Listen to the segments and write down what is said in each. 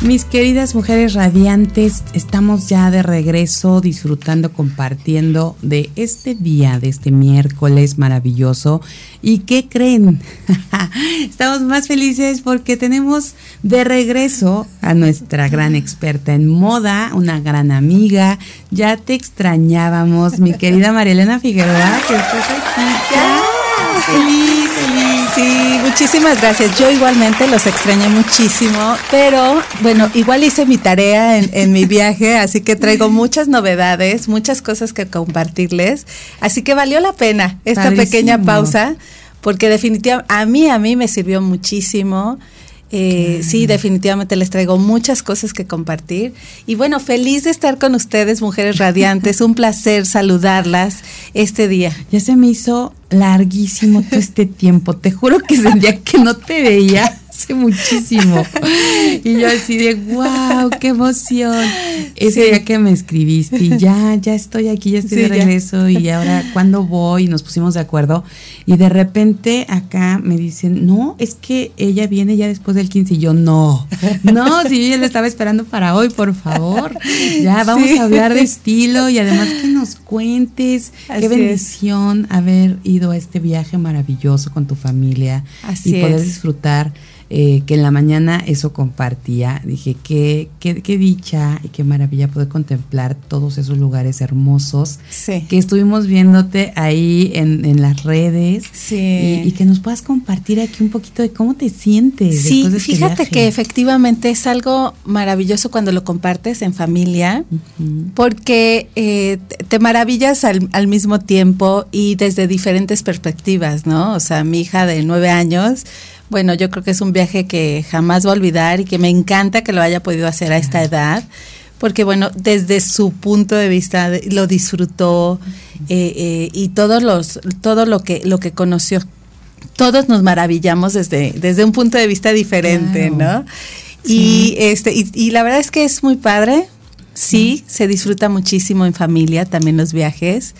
Mis queridas mujeres radiantes, estamos ya de regreso disfrutando, compartiendo de este día, de este miércoles maravilloso. ¿Y qué creen? estamos más felices porque tenemos de regreso a nuestra gran experta en moda, una gran amiga. Ya te extrañábamos, mi querida Marielena Figueroa, que estás aquí. Feliz, feliz. Sí, muchísimas gracias. Yo igualmente los extrañé muchísimo, pero bueno, igual hice mi tarea en, mi viaje, así que traigo muchas novedades, muchas cosas que compartirles. Así que valió la pena esta pequeña pausa, porque definitivamente a mí, a mí me sirvió muchísimo. Eh, sí, definitivamente les traigo muchas cosas que compartir. Y bueno, feliz de estar con ustedes, mujeres radiantes. Un placer saludarlas este día. Ya se me hizo larguísimo todo este tiempo. Te juro que sentía que no te veía hace muchísimo. Y yo así de, wow, qué emoción. Ese día que me escribiste y ya, ya estoy aquí, ya estoy de regreso y ahora, ¿cuándo voy? Y nos pusimos de acuerdo. Y de repente acá me dicen, no, es que ella viene ya después del 15 y yo, no, no, si yo ya la estaba esperando para hoy, por favor. Ya vamos a hablar de estilo y además que nos cuentes. qué bendición haber ido a este viaje maravilloso con tu familia y poder disfrutar eh, que en la mañana eso compartía. Dije, qué, qué, qué, dicha y qué maravilla poder contemplar todos esos lugares hermosos que estuvimos viéndote ahí en, en las redes sí. y, que nos puedas compartir aquí un poquito de cómo te sientes. Sí, este fíjate que efectivamente es algo maravilloso cuando lo compartes en familia, porque eh, te maravillas al, al mismo tiempo y desde diferentes perspectivas, ¿no? O sea, mi hija de nueve años, bueno, yo creo que es un viaje que jamás va a olvidar y que me encanta que lo haya podido hacer a esta edad, porque bueno, desde su punto de vista lo disfrutó eh, eh, y todos los, todo lo que, lo que conoció. Todos nos maravillamos desde, desde un punto de vista diferente, ¿no? Y este, y, y, la verdad es que es muy padre. Sí, se disfruta muchísimo en familia, también los viajes.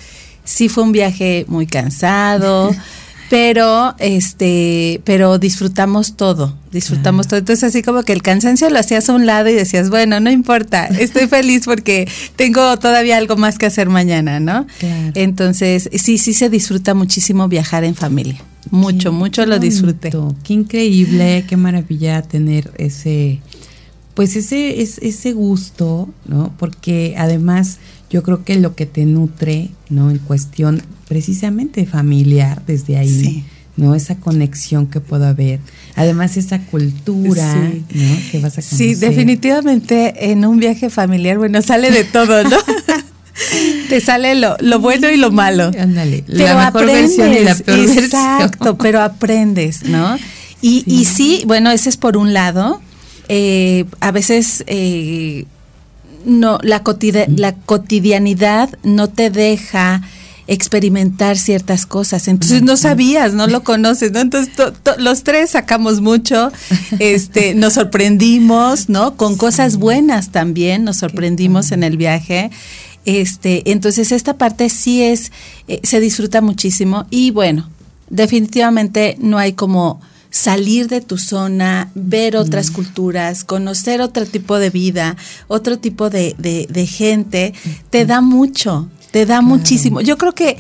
Sí fue un viaje muy cansado. pero este pero disfrutamos todo disfrutamos todo. Entonces así como que el cansancio lo hacías a un lado y decías bueno no importa estoy feliz porque tengo todavía algo más que hacer mañana no entonces sí sí se disfruta muchísimo viajar en familia. Mucho mucho lo disfruté. qué increíble qué maravilla tener ese pues ese ese gusto no porque además yo creo que lo que te nutre, ¿no? En cuestión precisamente familiar desde ahí. ¿no? Esa conexión que puedo haber. Además, esa cultura, ¿no? Que vas a conocer. Sí, definitivamente en un viaje familiar, bueno, sale de todo, ¿no? Te sale lo, lo, bueno y lo malo. Ándale, la mejor versión y la peor Exacto, pero aprendes, ¿no? Y sí. y sí, bueno, ese es por un lado. Eh, a veces eh, no la, la cotidianidad no te deja experimentar ciertas cosas. Entonces no sabías, no lo conoces, ¿no? Entonces los tres sacamos mucho, este, nos sorprendimos, ¿no? Con cosas buenas también, nos sorprendimos en el viaje. Este, entonces esta parte sí es, eh, se disfruta muchísimo y bueno, definitivamente no hay como salir de tu zona, ver otras culturas, conocer otro tipo de vida, otro tipo de, de, gente, te da mucho, te da muchísimo. Yo creo que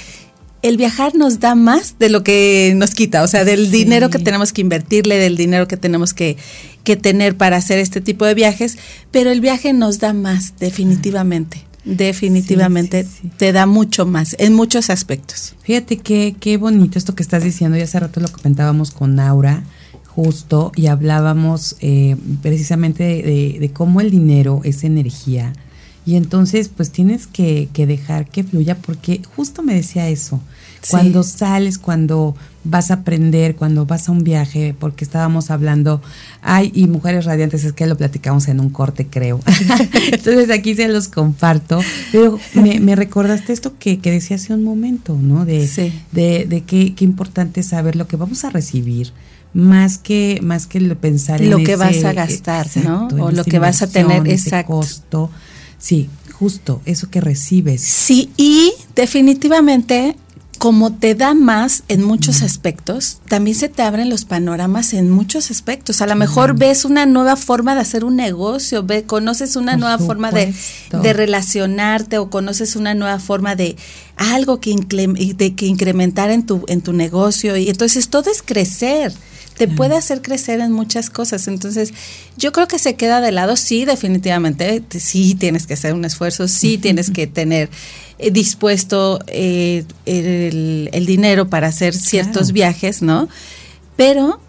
el viajar nos da más de lo que nos quita, o sea, del dinero que tenemos que invertirle, del dinero que tenemos que, que tener para hacer este tipo de viajes, pero el viaje nos da más, definitivamente. Definitivamente te da mucho más en muchos aspectos. Fíjate qué, qué bonito esto que estás diciendo. Ya hace rato lo comentábamos con Aura, justo, y hablábamos eh, precisamente de, cómo el dinero es energía. Y entonces, pues tienes que, que dejar que fluya, porque justo me decía eso. Cuando sales, cuando vas a aprender, cuando vas a un viaje, porque estábamos hablando, ay, y Mujeres Radiantes, es que lo platicamos en un corte, creo. Entonces aquí se los comparto. Pero me, recordaste esto que, que, decía hace un momento, ¿no? De, de, de qué, qué importante es saber lo que vamos a recibir más que más que pensar lo que vas a gastar, ¿no? O lo que vas a tener ese costo. Sí, justo eso que recibes. Sí, y definitivamente como te da más en muchos aspectos, también se te abren los panoramas en muchos aspectos. A lo mejor ves una nueva forma de hacer un negocio, ve, conoces una nueva forma de, de, relacionarte o conoces una nueva forma de algo que, de, que incrementar en tu, en tu negocio. Y entonces todo es crecer te puede hacer crecer en muchas cosas. Entonces, yo creo que se queda de lado, sí, definitivamente, sí tienes que hacer un esfuerzo, sí tienes que tener eh, dispuesto eh, el, dinero para hacer ciertos viajes, ¿no? Pero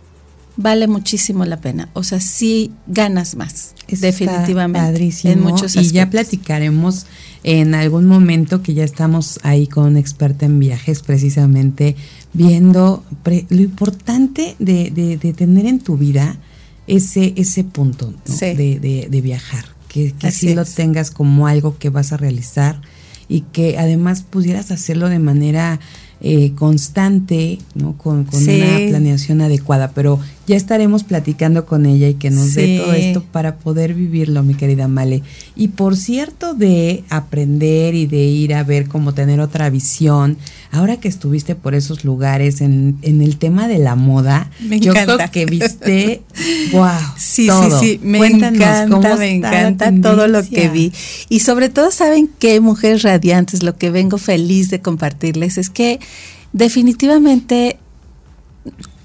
vale muchísimo la pena. O sea, sí ganas más, definitivamente. Padrísimo. En muchos Y ya platicaremos en algún momento que ya estamos ahí con experta en viajes, precisamente viendo lo importante de, de, tener en tu vida ese, ese punto de, de, viajar, que, que así lo tengas como algo que vas a realizar y que además pudieras hacerlo de manera eh, constante, ¿no? Con, una planeación adecuada, pero ya estaremos platicando con ella y que nos dé todo esto para poder vivirlo, mi querida Male. Y por cierto, de aprender y de ir a ver cómo tener otra visión, ahora que estuviste por esos lugares en, en el tema de la moda, yo creo que viste, wow, sí, sí, sí, me encanta, me encanta todo lo que vi. Y sobre todo, ¿saben qué, mujeres radiantes? Lo que vengo feliz de compartirles es que definitivamente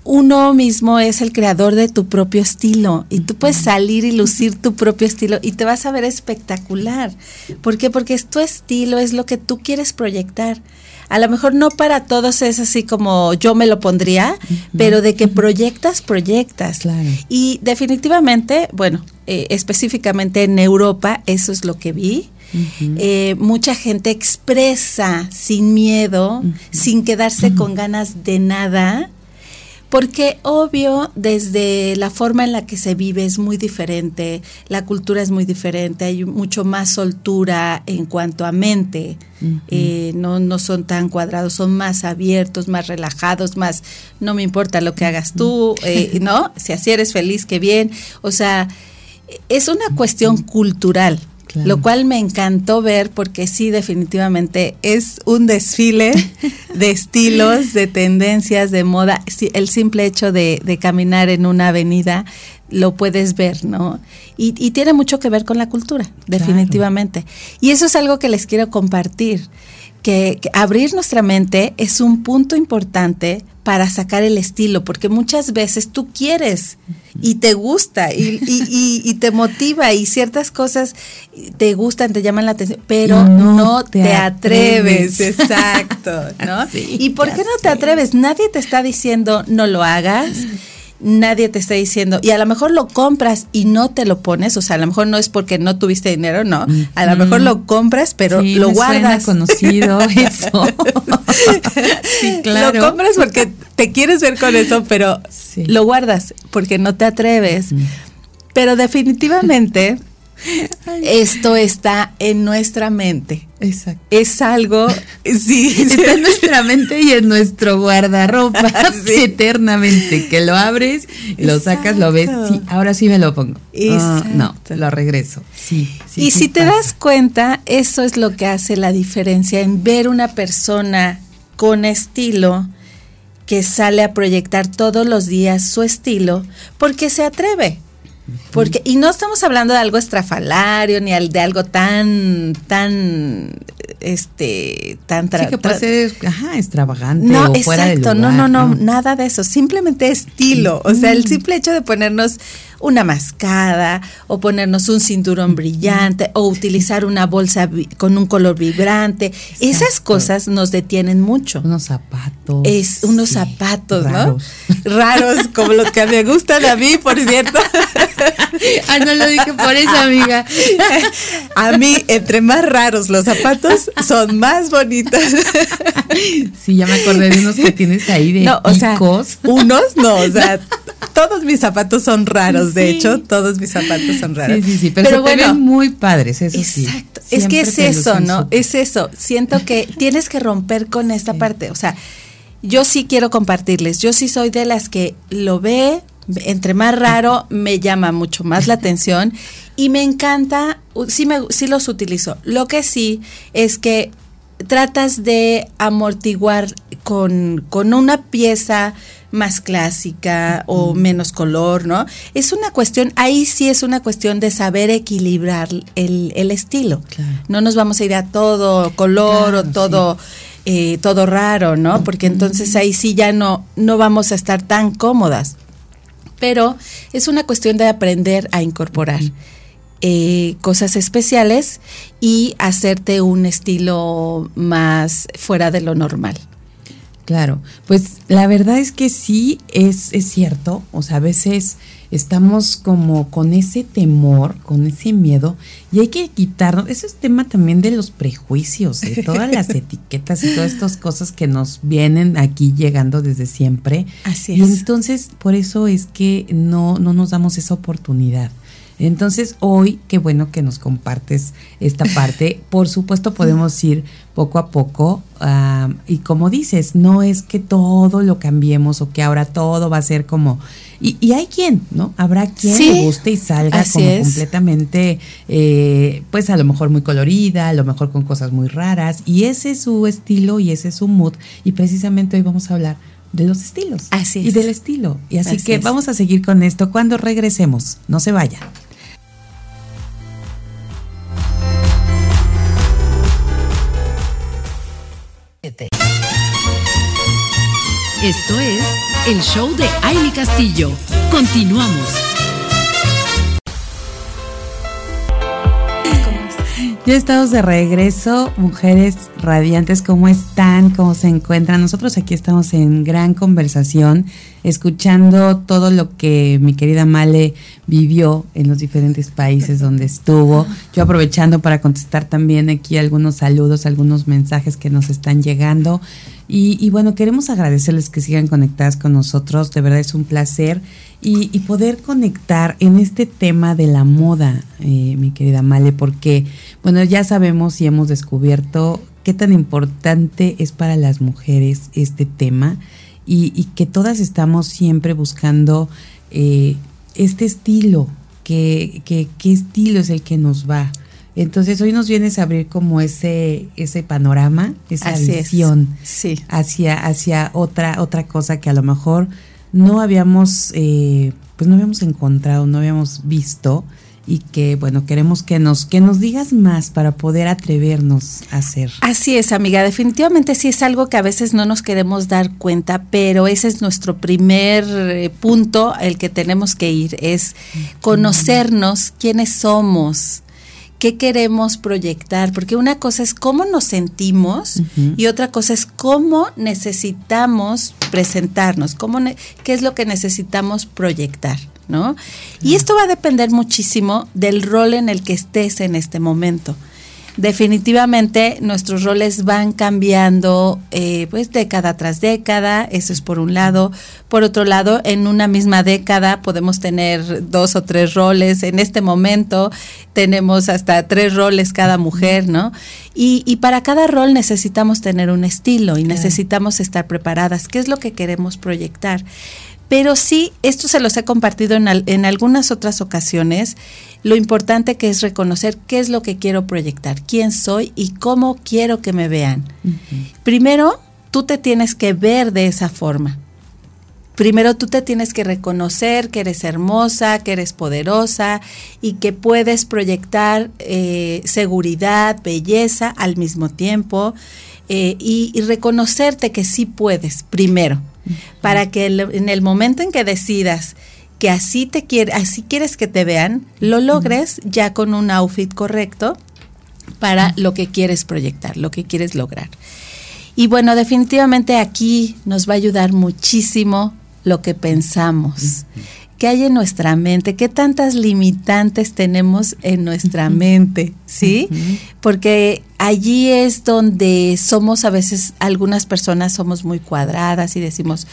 uno mismo es el creador de tu propio estilo y tú puedes salir y lucir tu propio estilo y te vas a ver espectacular. ¿Por qué? Porque es tu estilo, es lo que tú quieres proyectar. A lo mejor no para todos es así como yo me lo pondría, pero de que proyectas, proyectas. Y definitivamente, bueno, eh, específicamente en Europa, eso es lo que vi. Eh, mucha gente expresa sin miedo, sin quedarse con ganas de nada, porque obvio desde la forma en la que se vive es muy diferente, la cultura es muy diferente, hay mucho más soltura en cuanto a mente, eh, no, no son tan cuadrados, son más abiertos, más relajados, más no me importa lo que hagas tú, eh, ¿no? Si así eres feliz, qué bien, o sea, es una cuestión cultural. Lo cual me encantó ver porque sí, definitivamente es un desfile de estilos, de tendencias, de moda. el simple hecho de, caminar en una avenida lo puedes ver, ¿no? Y, tiene mucho que ver con la cultura, definitivamente. Y eso es algo que les quiero compartir que, abrir nuestra mente es un punto importante para sacar el estilo, porque muchas veces tú quieres y te gusta y, y, te motiva y ciertas cosas te gustan, te llaman la atención, pero no, te, atreves. exacto, ¿no? ¿Y por qué no te atreves? Nadie te está diciendo no lo hagas nadie te está diciendo, y a lo mejor lo compras y no te lo pones, o sea, a lo mejor no es porque no tuviste dinero, no, a lo mejor lo compras, pero lo guardas. conocido eso. sí, claro. Lo compras porque te quieres ver con eso, pero lo guardas porque no te atreves. Pero definitivamente esto está en nuestra mente. Exacto. Es algo, sí. Está en nuestra mente y en nuestro guardarropa eternamente. Que lo abres, lo sacas, lo ves. Sí, ahora sí me lo pongo. Ah, no, lo regreso. Sí. y si te das cuenta, eso es lo que hace la diferencia en ver una persona con estilo que sale a proyectar todos los días su estilo porque se atreve. Porque, y no estamos hablando de algo estrafalario, ni de algo tan, tan, este, tan sí que puede ser, ajá, extravagante no, o fuera exacto, no, no, no, nada de eso, simplemente estilo, o sea, el simple hecho de ponernos una mascada o ponernos un cinturón brillante o utilizar una bolsa con un color vibrante. Esas cosas nos detienen mucho. Unos zapatos. Es unos zapatos, ¿no? Raros, como los que me gustan a mí, por cierto. ah, no lo dije por eso, amiga. a mí, entre más raros los zapatos, son más bonitos. sí, ya me acordé de unos que tienes ahí de no, o sea, unos no, o sea, todos mis zapatos son raros, de hecho, todos mis zapatos son raros. Sí, sí, sí, pero, bueno, muy padres, eso sí. Exacto, es que es eso, ¿no? Es eso, siento que tienes que romper con esta parte, o sea, yo sí quiero compartirles, yo sí soy de las que lo ve, entre más raro, me llama mucho más la atención y me encanta, sí, me, sí los utilizo. Lo que sí es que tratas de amortiguar con, con una pieza más clásica o menos color, ¿no? Es una cuestión, ahí sí es una cuestión de saber equilibrar el, el estilo. No nos vamos a ir a todo color o todo, eh, todo raro, ¿no? Porque entonces ahí sí ya no, no vamos a estar tan cómodas. Pero es una cuestión de aprender a incorporar. Eh, cosas especiales y hacerte un estilo más fuera de lo normal. Claro, pues la verdad es que sí es, es cierto, o sea, a veces estamos como con ese temor, con ese miedo, y hay que quitarnos, ese es tema también de los prejuicios, de todas las etiquetas y todas estas cosas que nos vienen aquí llegando desde siempre. Así es. Y entonces, por eso es que no, no nos damos esa oportunidad. Entonces, hoy, qué bueno que nos compartes esta parte. Por supuesto, podemos ir poco a poco. y como dices, no es que todo lo cambiemos o que ahora todo va a ser como... Y, hay quien, ¿no? Habrá quien le guste y salga como completamente, eh, pues a lo mejor muy colorida, a lo mejor con cosas muy raras. Y ese es su estilo y ese es su mood. Y precisamente hoy vamos a hablar de los estilos. Así Y del estilo. Y así, que vamos a seguir con esto cuando regresemos. No se vayan. Esto es el show de Aile Castillo. Continuamos. Ya estamos de regreso, mujeres radiantes, ¿cómo están? ¿Cómo se encuentran? Nosotros aquí estamos en gran conversación, escuchando todo lo que mi querida Male vivió en los diferentes países donde estuvo. Yo aprovechando para contestar también aquí algunos saludos, algunos mensajes que nos están llegando. Y, bueno, queremos agradecerles que sigan conectadas con nosotros, de verdad es un placer. Y, poder conectar en este tema de la moda, eh, mi querida Male, porque, bueno, ya sabemos y hemos descubierto qué tan importante es para las mujeres este tema y, que todas estamos siempre buscando eh, este estilo, que, qué estilo es el que nos va. Entonces hoy nos vienes a abrir como ese, ese panorama, esa visión hacia, hacia otra, otra cosa que a lo mejor no habíamos, eh, pues no habíamos encontrado, no habíamos visto y que bueno queremos que nos que nos digas más para poder atrevernos a hacer. Así es, amiga, definitivamente sí es algo que a veces no nos queremos dar cuenta, pero ese es nuestro primer eh, punto el que tenemos que ir es conocernos quiénes somos qué queremos proyectar, porque una cosa es cómo nos sentimos y otra cosa es cómo necesitamos presentarnos, cómo qué es lo que necesitamos proyectar. ¿No? Y esto va a depender muchísimo del rol en el que estés en este momento definitivamente nuestros roles van cambiando eh, pues década tras década, eso es por un lado. Por otro lado, en una misma década podemos tener dos o tres roles. En este momento tenemos hasta tres roles cada mujer, ¿no? Y, y para cada rol necesitamos tener un estilo y necesitamos estar preparadas. ¿Qué es lo que queremos proyectar? Pero sí, esto se los he compartido en, en, algunas otras ocasiones, lo importante que es reconocer qué es lo que quiero proyectar, quién soy y cómo quiero que me vean. Primero, tú te tienes que ver de esa forma. Primero tú te tienes que reconocer que eres hermosa, que eres poderosa y que puedes proyectar eh, seguridad, belleza al mismo tiempo eh, y, y reconocerte que sí puedes, primero para que en el momento en que decidas que así te quiere, así quieres que te vean, lo logres ya con un outfit correcto para lo que quieres proyectar, lo que quieres lograr. Y bueno, definitivamente aquí nos va a ayudar muchísimo lo que pensamos. ¿Qué hay en nuestra mente? ¿Qué tantas limitantes tenemos en nuestra mente? ¿Sí? Porque allí es donde somos a veces, algunas personas somos muy cuadradas y decimos,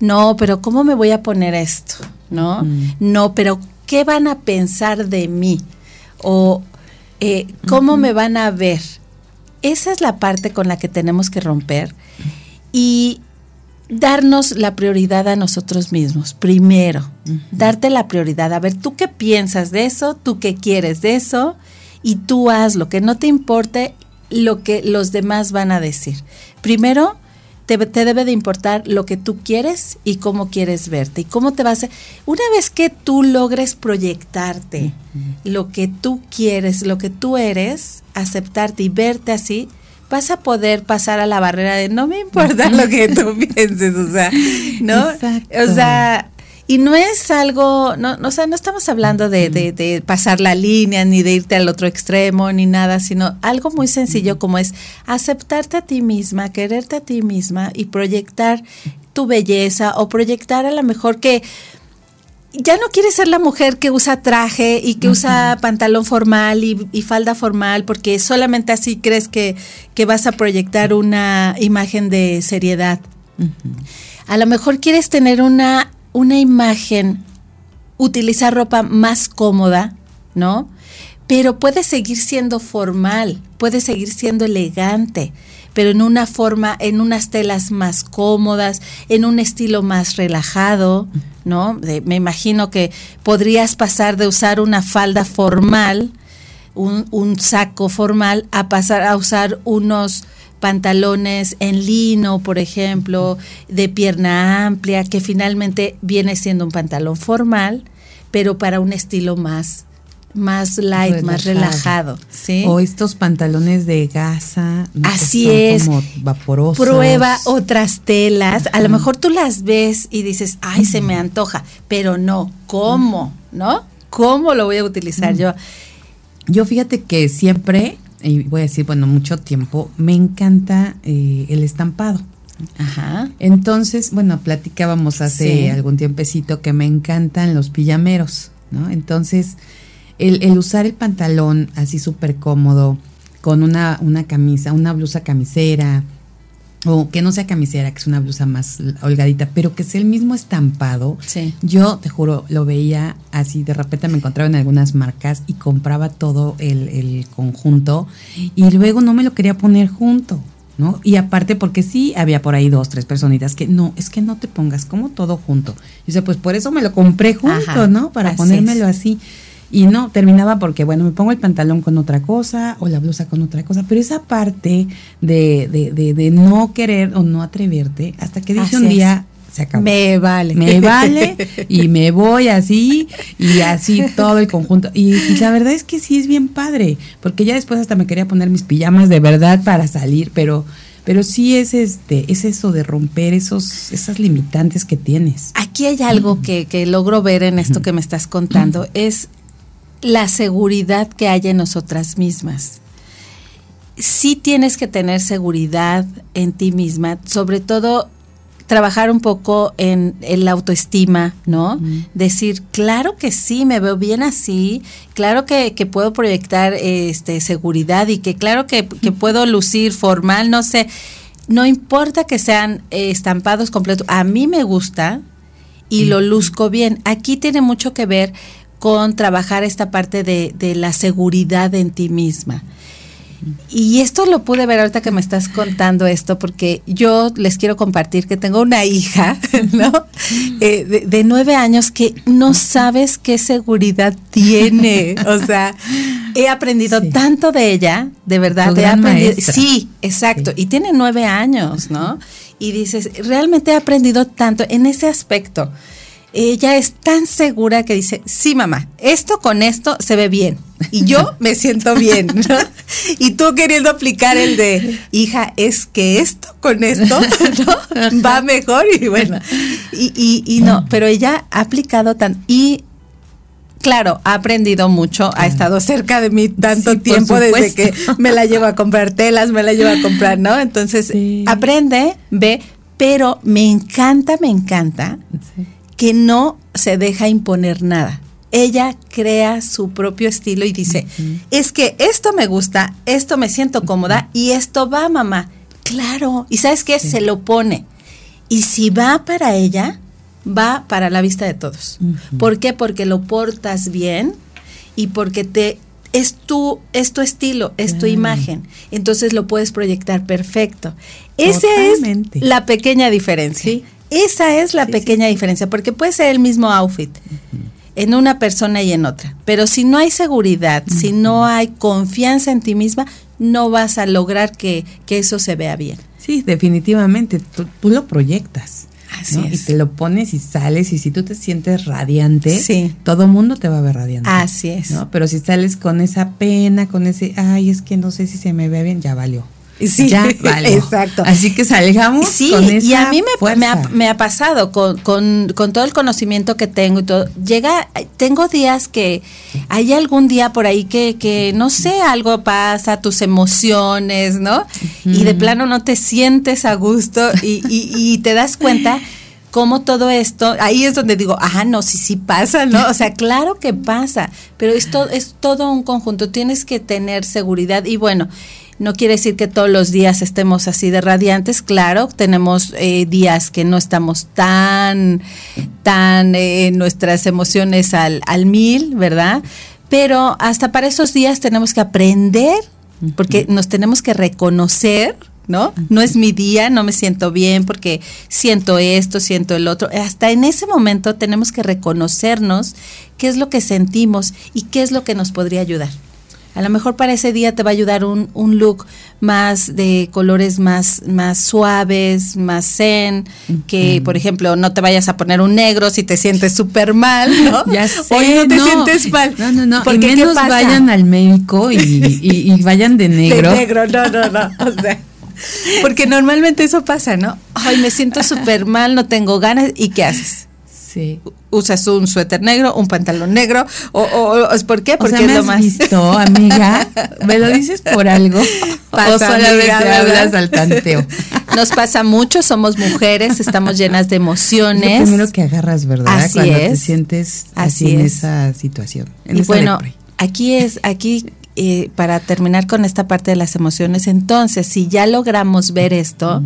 no, pero ¿cómo me voy a poner esto? ¿No? No, pero ¿qué van a pensar de mí? O eh, ¿cómo me van a ver? Esa es la parte con la que tenemos que romper. Y darnos la prioridad a nosotros mismos, primero, darte la prioridad, a ver, tú qué piensas de eso, tú qué quieres de eso, y tú haz lo que no te importe lo que los demás van a decir. Primero, te, debe de importar lo que tú quieres y cómo quieres verte y cómo te vas a... Una vez que tú logres proyectarte lo que tú quieres, lo que tú eres, aceptarte y verte así, vas a poder pasar a la barrera de no me importa lo que tú pienses, o sea, ¿no? O sea, y no es algo, no, o sea, no estamos hablando de, de, pasar la línea, ni de irte al otro extremo, ni nada, sino algo muy sencillo como es aceptarte a ti misma, quererte a ti misma y proyectar tu belleza o proyectar a lo mejor que ya no quieres ser la mujer que usa traje y que usa pantalón formal y, falda formal porque solamente así crees que, que, vas a proyectar una imagen de seriedad. A lo mejor quieres tener una una imagen, utilizar ropa más cómoda, ¿no? Pero puede seguir siendo formal, puede seguir siendo elegante, pero en una forma, en unas telas más cómodas, en un estilo más relajado, ¿no? me imagino que podrías pasar de usar una falda formal, un, un saco formal, a pasar a usar unos pantalones en lino, por ejemplo, de pierna amplia, que finalmente viene siendo un pantalón formal, pero para un estilo más más light, más relajado, ¿sí? O estos pantalones de gasa. Así es. Como vaporosos. Prueba otras telas. A lo mejor tú las ves y dices, ay, se me antoja, pero no, ¿cómo? ¿No? ¿Cómo lo voy a utilizar yo? Yo fíjate que siempre y voy a decir, bueno, mucho tiempo, me encanta eh, el estampado. Ajá. Entonces, bueno, platicábamos hace algún tiempecito que me encantan los pijameros, ¿no? Entonces, el, el usar el pantalón así súper cómodo, con una, una camisa, una blusa camisera, o que no sea camisera, que es una blusa más holgadita, pero que sea el mismo estampado. Sí. Yo te juro, lo veía así, de repente me encontraba en algunas marcas y compraba todo el, el conjunto y luego no me lo quería poner junto. ¿no? Y aparte porque sí había por ahí dos, tres personitas que no, es que no te pongas como todo junto. Y o pues por eso me lo compré junto, ¿no? Para ponérmelo así. Y no, terminaba porque, bueno, me pongo el pantalón con otra cosa o la blusa con otra cosa, pero esa parte de, de, de, de no querer o no atreverte, hasta que dije un día, se acabó. Me vale. Me vale y me voy así y así todo el conjunto. Y, la verdad es que sí es bien padre, porque ya después hasta me quería poner mis pijamas de verdad para salir, pero pero sí es este es eso de romper esos esas limitantes que tienes. Aquí hay algo que, que logro ver en esto que me estás contando, es la seguridad que hay en nosotras mismas. Sí tienes que tener seguridad en ti misma, sobre todo trabajar un poco en, la autoestima, ¿no? Decir, claro que sí, me veo bien así, claro que, puedo proyectar este, seguridad y que claro que, puedo lucir formal, no sé, no importa que sean eh, estampados completos, a mí me gusta y lo luzco bien. Aquí tiene mucho que ver con trabajar esta parte de, de la seguridad en ti misma. Y esto lo pude ver ahorita que me estás contando esto, porque yo les quiero compartir que tengo una hija, ¿no? Eh, de, nueve años que no sabes qué seguridad tiene. O sea, he aprendido tanto de ella, de verdad. He aprendido, sí, exacto. Y tiene nueve años, ¿no? Y dices, realmente he aprendido tanto en ese aspecto ella es tan segura que dice, sí mamá, esto con esto se ve bien y yo me siento bien, ¿no? Y tú queriendo aplicar el de, hija, es que esto con esto ¿no? va mejor y bueno, y, y, no, pero ella ha aplicado tan, y claro, ha aprendido mucho, ha estado cerca de mí tanto tiempo desde que me la llevo a comprar telas, me la llevo a comprar, ¿no? Entonces, aprende, ve, pero me encanta, me encanta que no se deja imponer nada. Ella crea su propio estilo y dice, es que esto me gusta, esto me siento cómoda y esto va, mamá. Claro, y sabes qué, se lo pone. Y si va para ella, va para la vista de todos. ¿Por qué? Porque lo portas bien y porque te es tu, es tu estilo, es tu imagen. Entonces lo puedes proyectar perfecto. Esa es la pequeña diferencia. Esa es la pequeña diferencia, porque puede ser el mismo outfit en una persona y en otra, pero si no hay seguridad, si no hay confianza en ti misma, no vas a lograr que, eso se vea bien. Sí, definitivamente, tú, tú lo proyectas. Así ¿no? es. Y te lo pones y sales y si tú te sientes radiante, Sí. todo mundo te va a ver radiante. Así es. ¿no? Pero si sales con esa pena, con ese, ay, es que no sé si se me ve bien, ya valió. Sí, ya valió. exacto. Así que salgamos Sí, con esa y a mí me, me, ha, me ha pasado con, con, con todo el conocimiento que tengo y todo. Llega, tengo días que hay algún día por ahí que, que no sé, algo pasa, tus emociones, ¿no? Y de plano no te sientes a gusto y, y, y te das cuenta cómo todo esto, ahí es donde digo, ajá, no, sí, sí pasa, ¿no? O sea, claro que pasa, pero esto es todo un conjunto, tienes que tener seguridad y bueno, no quiere decir que todos los días estemos así de radiantes, claro, tenemos eh, días que no estamos tan, tan eh, nuestras emociones al, al mil, ¿verdad? Pero hasta para esos días tenemos que aprender, porque nos tenemos que reconocer, ¿no? No es mi día, no me siento bien porque siento esto, siento el otro. Hasta en ese momento tenemos que reconocernos qué es lo que sentimos y qué es lo que nos podría ayudar. A lo mejor para ese día te va a ayudar un, un look más de colores más, más suaves, más zen, que por ejemplo no te vayas a poner un negro si te sientes súper mal, ¿no? Ya sé, Hoy no te sientes mal. No, no, no. Porque y ¿qué menos vayan al médico y, y- y vayan de negro. De negro, no, no, no. O sea, porque normalmente eso pasa, ¿no? Ay, me siento súper mal, no tengo ganas. ¿Y qué haces? Sí. Usas un suéter negro, un pantalón negro, o, o- o- ¿por qué? O Porque sea, es ¿me lo has más. visto, amiga? ¿Me lo dices por algo? Pasa, o solamente hablas al tanteo. Nos pasa mucho, somos mujeres, estamos llenas de Es emociones. lo primero que agarras, ¿verdad? Así Cuando te es. sientes así, Así en es. esa situación. En y esa bueno, aquí es, aquí eh, para terminar con esta parte de las emociones, entonces, si ya logramos ver esto,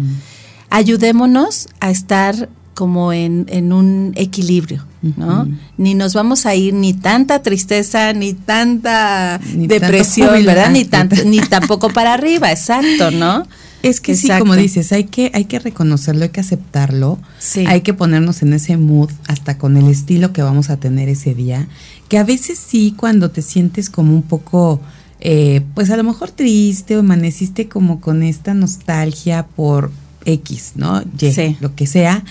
ayudémonos a estar como en, en un equilibrio, ¿no? Ni nos vamos a ir ni tanta tristeza, ni tanta Ni depresión. ¿verdad? Ni tanto, ni tampoco para arriba, exacto, ¿no? Es que sí, como dices, hay que, hay que reconocerlo, hay que aceptarlo, Sí. hay que ponernos en ese mood hasta con el estilo que vamos a tener ese día, que a veces sí cuando te sientes como un poco, eh, pues a lo mejor triste o amaneciste como con esta nostalgia por X, ¿no? Y, Sí. lo que sea,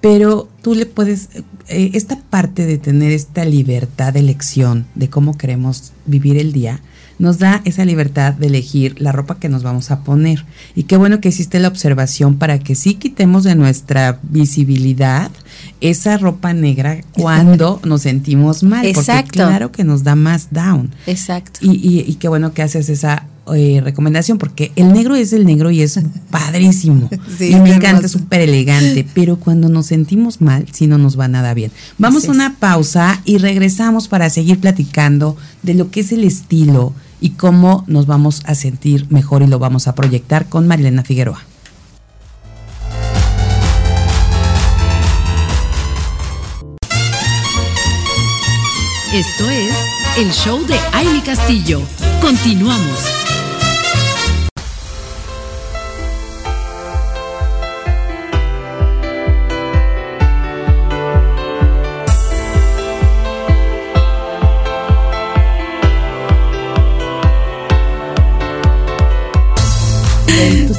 pero tú le puedes, eh, esta parte de tener esta libertad de elección de cómo queremos vivir el día, nos da esa libertad de elegir la ropa que nos vamos a poner. Y qué bueno que existe la observación para que sí quitemos de nuestra visibilidad esa ropa negra cuando nos sentimos mal. Exacto. Porque claro que nos da más down. Exacto. Y, y, y qué bueno que haces esa eh, recomendación, porque el negro es el negro y es padrísimo. Sí, y me encanta, súper elegante, pero cuando nos sentimos mal, sí no nos va nada bien. Vamos Así a es. una pausa y regresamos para seguir platicando de lo que es el estilo y cómo nos vamos a sentir mejor y lo vamos a proyectar con Marilena Figueroa. Esto es el show de Aile Castillo. Continuamos.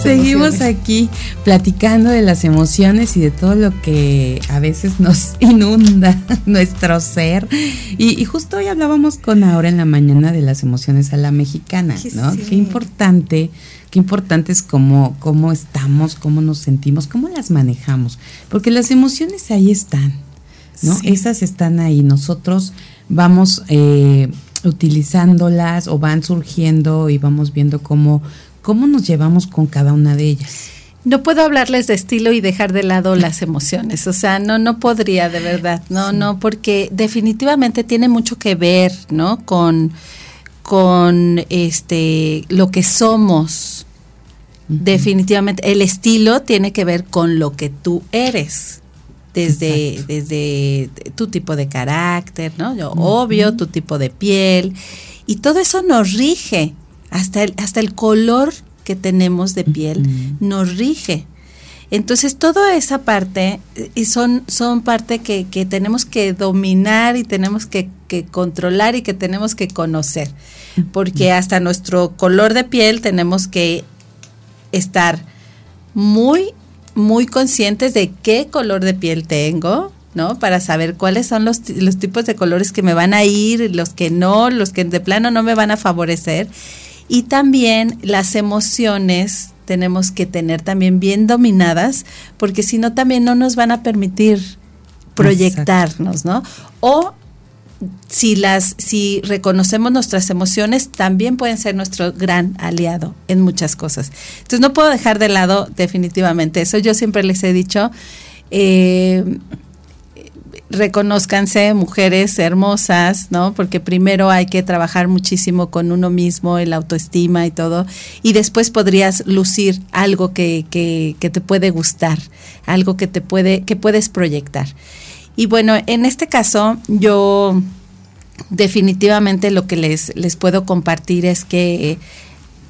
Seguimos emociones. aquí platicando de las emociones y de todo lo que a veces nos inunda nuestro ser. Y, y justo hoy hablábamos con Aura en la mañana de las emociones a la mexicana, ¿no? sí. Qué importante, qué importante es cómo, cómo estamos, cómo nos sentimos, cómo las manejamos. Porque las emociones ahí están, ¿no? Sí. Esas están ahí. Nosotros vamos eh, utilizándolas o van surgiendo y vamos viendo cómo, cómo nos llevamos con cada una de ellas. No puedo hablarles de estilo y dejar de lado las emociones, o sea, no, no podría de verdad, no, no, porque definitivamente tiene mucho que ver, ¿no? Con, con este, lo que somos. Definitivamente, el estilo tiene que ver con lo que tú eres. Desde, Exacto. desde tu tipo de carácter, ¿no? Yo, Obvio, tu tipo de piel. Y todo eso nos rige. Hasta el, hasta el color que tenemos de piel nos rige. Entonces, toda esa parte eh, y son, son parte que, que tenemos que dominar y tenemos que, que controlar y que tenemos que conocer. Porque hasta nuestro color de piel tenemos que estar muy, muy conscientes de qué color de piel tengo, ¿no? Para saber cuáles son los, los tipos de colores que me van a ir, los que no, los que de plano no me van a favorecer. Y también las emociones tenemos que tener también bien dominadas, porque si no también no nos van a permitir proyectarnos, ¿no? O si las si reconocemos nuestras emociones también pueden ser nuestro gran aliado en muchas cosas. Entonces no puedo dejar de lado definitivamente eso. Yo siempre les he dicho eh, reconozcanse mujeres hermosas, ¿no? Porque primero hay que trabajar muchísimo con uno mismo, el autoestima y todo, y después podrías lucir algo que, que, que te puede gustar, algo que te puede, que puedes proyectar. Y bueno, en este caso yo definitivamente lo que les, les puedo compartir es que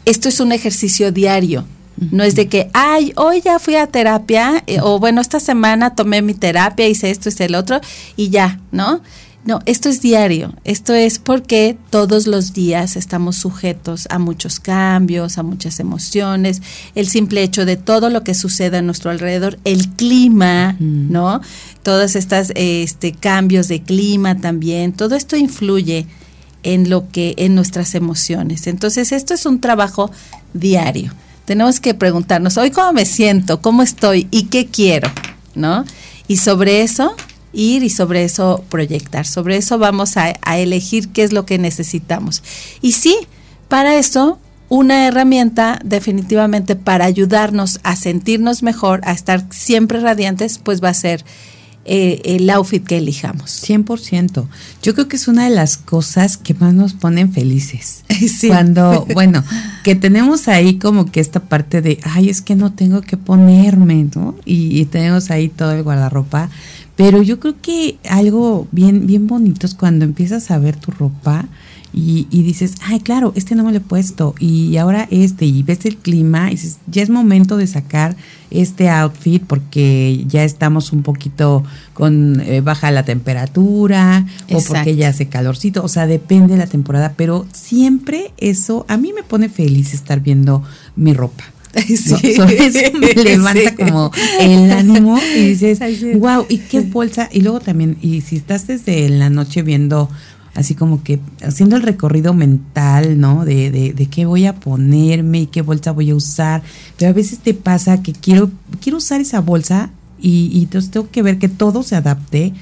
esto es un ejercicio diario, no es de que, ay, hoy ya fui a terapia, eh, o bueno, esta semana tomé mi terapia, hice esto, hice el otro, y ya, ¿no? No, esto es diario. Esto es porque todos los días estamos sujetos a muchos cambios, a muchas emociones, el simple hecho de todo lo que sucede a nuestro alrededor, el clima, ¿no? Todos estos este, cambios de clima también, todo esto influye en lo que, en nuestras emociones. Entonces, esto es un trabajo diario tenemos que preguntarnos, hoy cómo me siento, cómo estoy y qué quiero, ¿no? Y sobre eso ir y sobre eso proyectar, sobre eso vamos a, elegir qué es lo que necesitamos. Y sí, para eso una herramienta definitivamente para ayudarnos a sentirnos mejor, a estar siempre radiantes, pues va a ser eh, el outfit que elijamos. 100%. Yo creo que es una de las cosas que más nos ponen felices. Cuando, bueno, que tenemos ahí como que esta parte de, ay, es que no tengo que ponerme, ¿no? Y, tenemos ahí todo el guardarropa. Pero yo creo que algo bien, bien bonito es cuando empiezas a ver tu ropa y, y, dices, ay, claro, este no me lo he puesto, y ahora este, y ves el clima, y dices, ya es momento de sacar este outfit porque ya estamos un poquito con eh, baja la temperatura o porque ya hace calorcito, o sea, depende de la temporada, pero siempre eso a mí me pone feliz estar viendo mi ropa. eso me levanta como el ánimo y dices, wow, y qué bolsa. Y luego también, y si estás desde la noche viendo así como que haciendo el recorrido mental, ¿no? De, de, de, qué voy a ponerme y qué bolsa voy a usar. Pero a veces te pasa que quiero, quiero usar esa bolsa y, y entonces tengo que ver que todo se adapte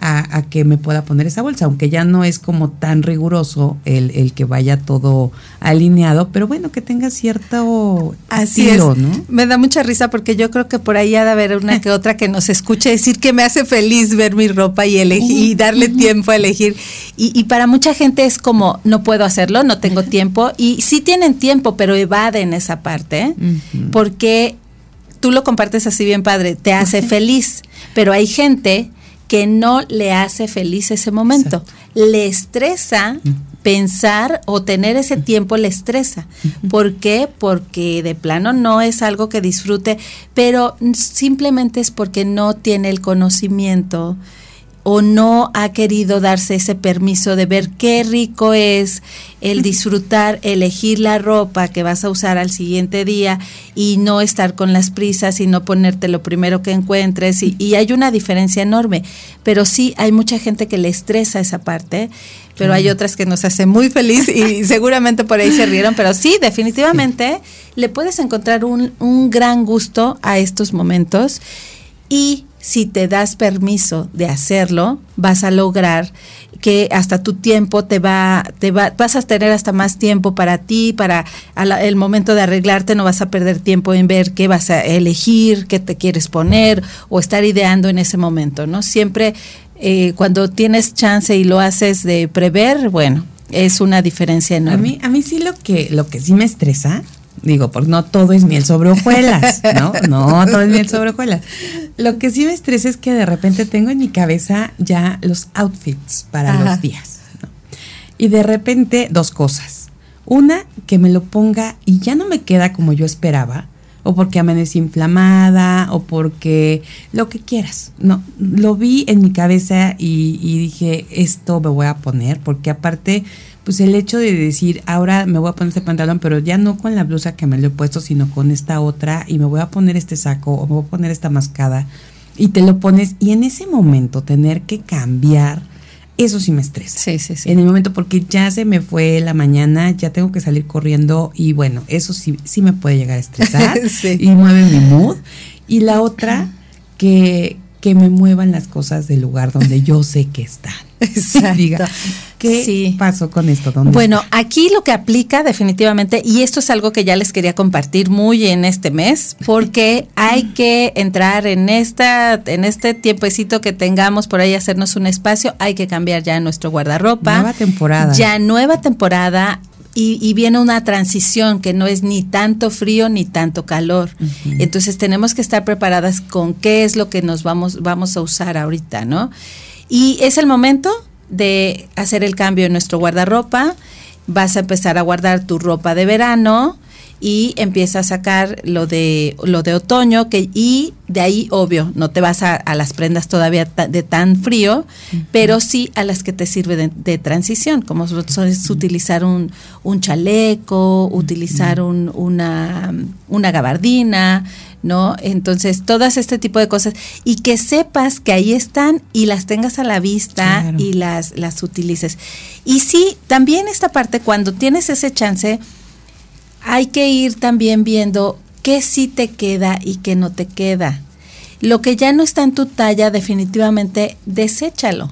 a, que me pueda poner esa bolsa, aunque ya no es como tan riguroso el, el que vaya todo alineado, pero bueno, que tenga cierto Así estilo, ¿no? Me da mucha risa porque yo creo que por ahí ha de haber una que otra que nos escuche decir que me hace feliz ver mi ropa y elegir y darle tiempo a elegir. Y, y, para mucha gente es como, no puedo hacerlo, no tengo tiempo. Y sí tienen tiempo, pero evaden esa parte, porque tú lo compartes así bien padre, te hace feliz, pero hay gente que no le hace feliz ese momento. Le estresa pensar o tener ese tiempo, le estresa. ¿Por qué? Porque de plano no es algo que disfrute, pero simplemente es porque no tiene el conocimiento o no ha querido darse ese permiso de ver qué rico es el disfrutar, elegir la ropa que vas a usar al siguiente día y no estar con las prisas y no ponerte lo primero que encuentres. Y, hay una diferencia enorme, pero sí hay mucha gente que le estresa esa parte, pero hay otras que nos hace muy feliz y seguramente por ahí se rieron, pero sí, definitivamente le puedes encontrar un, un gran gusto a estos momentos. Y si te das permiso de hacerlo, vas a lograr que hasta tu tiempo te va, te va, vas a tener hasta más tiempo para ti, para el momento de arreglarte, no vas a perder tiempo en ver qué vas a elegir, qué te quieres poner o estar ideando en ese momento, ¿no? Siempre eh, cuando tienes chance y lo haces de prever, bueno, es una diferencia enorme. A mí, a mí sí lo que, lo que sí me estresa Digo, porque no todo es miel sobre hojuelas, ¿no? No todo es miel sobre hojuelas. Lo que sí me estresa es que de repente tengo en mi cabeza ya los outfits para los días. Y de repente, dos cosas. Una, que me lo ponga y ya no me queda como yo esperaba. o porque amanecí inflamada, o porque lo que quieras. No, lo vi en mi cabeza y, y dije, esto me voy a poner, porque aparte pues el hecho de decir, ahora me voy a poner este pantalón, pero ya no con la blusa que me lo he puesto, sino con esta otra, y me voy a poner este saco, o me voy a poner esta mascada, y te lo pones, y en ese momento tener que cambiar, eso sí me estresa. Sí, sí, sí. En el momento, porque ya se me fue la mañana, ya tengo que salir corriendo, y bueno, eso sí, sí me puede llegar a estresar, Sí. y mueve mi mood. Y la otra, que, que me muevan las cosas del lugar donde yo sé que están. Exacto. Diga, ¿qué Sí. pasó con esto? ¿Dónde Bueno, está? aquí lo que aplica definitivamente, y esto es algo que ya les quería compartir muy en este mes, porque hay que entrar en esta, en este tiempecito que tengamos por ahí, hacernos un espacio, hay que cambiar ya nuestro guardarropa. Nueva temporada. Ya nueva temporada. Y, y viene una transición que no es ni tanto frío ni tanto calor. Entonces tenemos que estar preparadas con qué es lo que nos vamos, vamos a usar ahorita, ¿no? Y es el momento de hacer el cambio en nuestro guardarropa. Vas a empezar a guardar tu ropa de verano y empieza a sacar lo de lo de otoño que y de ahí obvio no te vas a, a las prendas todavía ta- de tan frío pero sí a las que te sirve de, de transición como utilizar un, un chaleco utilizar un- una una gabardina no entonces todas este tipo de cosas y que sepas que ahí están y las tengas a la vista Claro. y las las utilices y sí también esta parte cuando tienes ese chance hay que ir también viendo qué sí te queda y qué no te queda. Lo que ya no está en tu talla, definitivamente, deséchalo.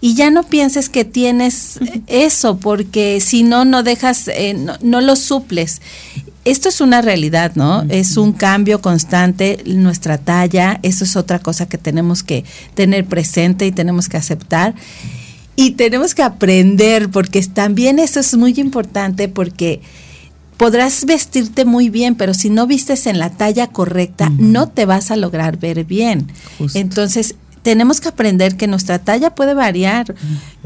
Y ya no pienses que tienes eso, porque si no, no dejas, eh, no, no lo suples. Esto es una realidad, ¿no? Es un cambio constante, nuestra talla, eso es otra cosa que tenemos que tener presente y tenemos que aceptar. Y tenemos que aprender, porque también eso es muy importante, porque podrás vestirte muy bien, pero si no vistes en la talla correcta, no te vas a lograr ver bien. Justo. Entonces, tenemos que aprender que nuestra talla puede variar.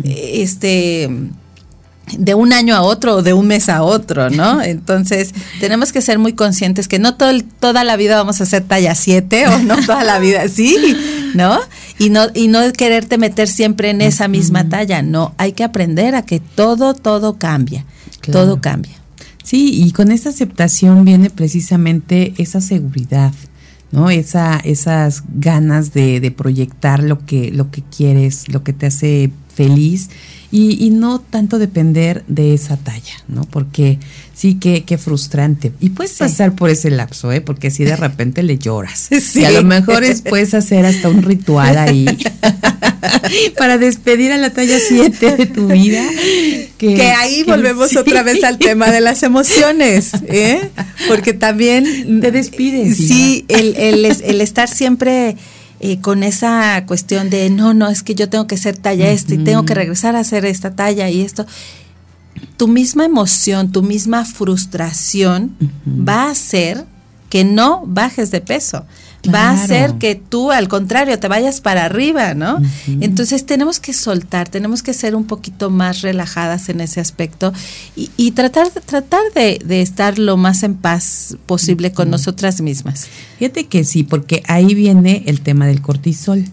Este de un año a otro o de un mes a otro, ¿no? Entonces, tenemos que ser muy conscientes que no todo toda la vida vamos a ser talla 7 o no toda la vida sí, ¿no? Y no y no quererte meter siempre en esa misma talla, no, hay que aprender a que todo todo cambia. Claro. Todo cambia. Sí, y con esa aceptación viene precisamente esa seguridad, ¿no? Esa, esas ganas de, de proyectar lo que, lo que quieres, lo que te hace feliz y, y no tanto depender de esa talla, ¿no? Porque sí, que, qué frustrante. Y puedes Sí. pasar por ese lapso, ¿eh? Porque si de repente le lloras. Sí. Y a lo mejor es, puedes hacer hasta un ritual ahí para despedir a la talla 7 de tu vida. Que, Que ahí que volvemos sí. otra vez al tema de las emociones, ¿eh? Porque también Te despides, Sí, el, el, el estar siempre eh, con esa cuestión de no, no, es que yo tengo que ser talla esta y tengo que regresar a hacer esta talla y esto. Tu misma emoción, tu misma frustración va a hacer que no bajes de peso. Va a hacer que tú, al contrario, te vayas para arriba, ¿no? Entonces tenemos que soltar, tenemos que ser un poquito más relajadas en ese aspecto y, y tratar, tratar de, de estar lo más en paz posible con nosotras mismas. Fíjate que sí, porque ahí viene el tema del cortisol,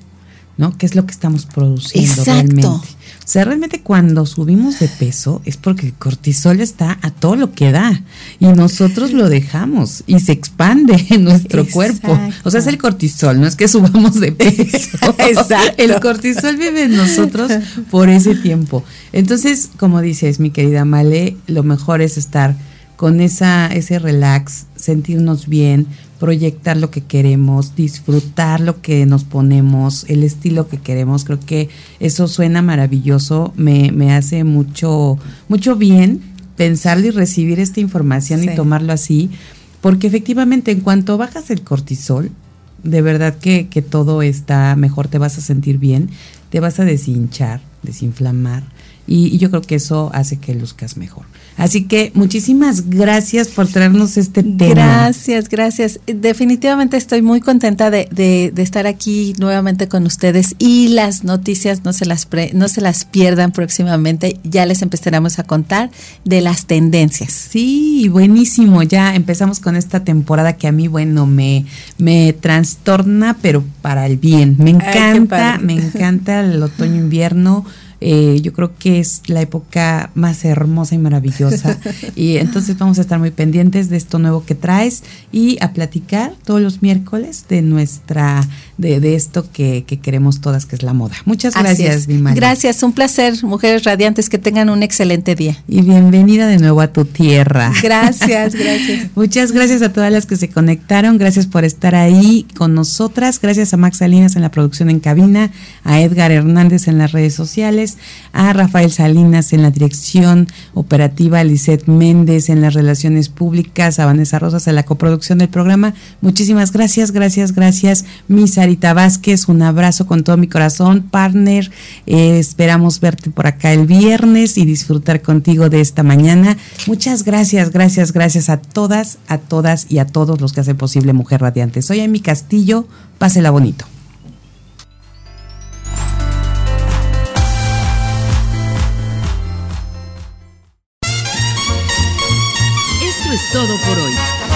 ¿no? ¿Qué es lo que estamos produciendo Exacto. realmente? O sea, realmente cuando subimos de peso es porque el cortisol está a todo lo que da y nosotros lo dejamos y se expande en nuestro Exacto. cuerpo. O sea, es el cortisol, no es que subamos de peso. Exacto. El cortisol vive en nosotros por ese tiempo. Entonces, como dices, mi querida Male, lo mejor es estar con esa, ese relax, sentirnos bien, proyectar lo que queremos, disfrutar lo que nos ponemos, el estilo que queremos. Creo que eso suena maravilloso, me, me hace mucho, mucho bien pensarlo y recibir esta información Sí. y tomarlo así, porque efectivamente en cuanto bajas el cortisol, de verdad que, que todo está mejor, te vas a sentir bien, te vas a deshinchar, desinflamar. y, yo creo que eso hace que luzcas mejor. Así que muchísimas gracias por traernos este tema. Gracias, gracias. Definitivamente estoy muy contenta de, de, estar aquí nuevamente con ustedes y las noticias no se las, no se las pierdan próximamente. Ya les empezaremos a contar de las tendencias. Sí, buenísimo. Ya empezamos con esta temporada que a mí, bueno, me, me trastorna, pero para el bien. Me encanta, me encanta el otoño-invierno eh, yo creo que es la época más hermosa y maravillosa. y entonces vamos a estar muy pendientes de esto nuevo que traes y a platicar todos los miércoles de nuestra, de, de esto que, que, queremos todas, que es la moda. Muchas gracias, Gracias, un placer, mujeres radiantes, que tengan un excelente día. Y bienvenida de nuevo a tu tierra. Gracias, gracias. Muchas gracias a todas las que se conectaron, gracias por estar ahí con nosotras, gracias a Max Salinas en la producción en cabina, a Edgar Hernández en las redes sociales a Rafael Salinas en la dirección operativa, a Lisette Méndez en las relaciones públicas, a Vanessa Rosas en la coproducción del programa. Muchísimas gracias, gracias, gracias. Mi Sarita Vázquez, un abrazo con todo mi corazón, partner. Eh, esperamos verte por acá el viernes y disfrutar contigo de esta mañana. Muchas gracias, gracias, gracias a todas, a todas y a todos los que hacen posible Mujer Radiante. Soy Amy Castillo, pásela bonito. es todo por hoy.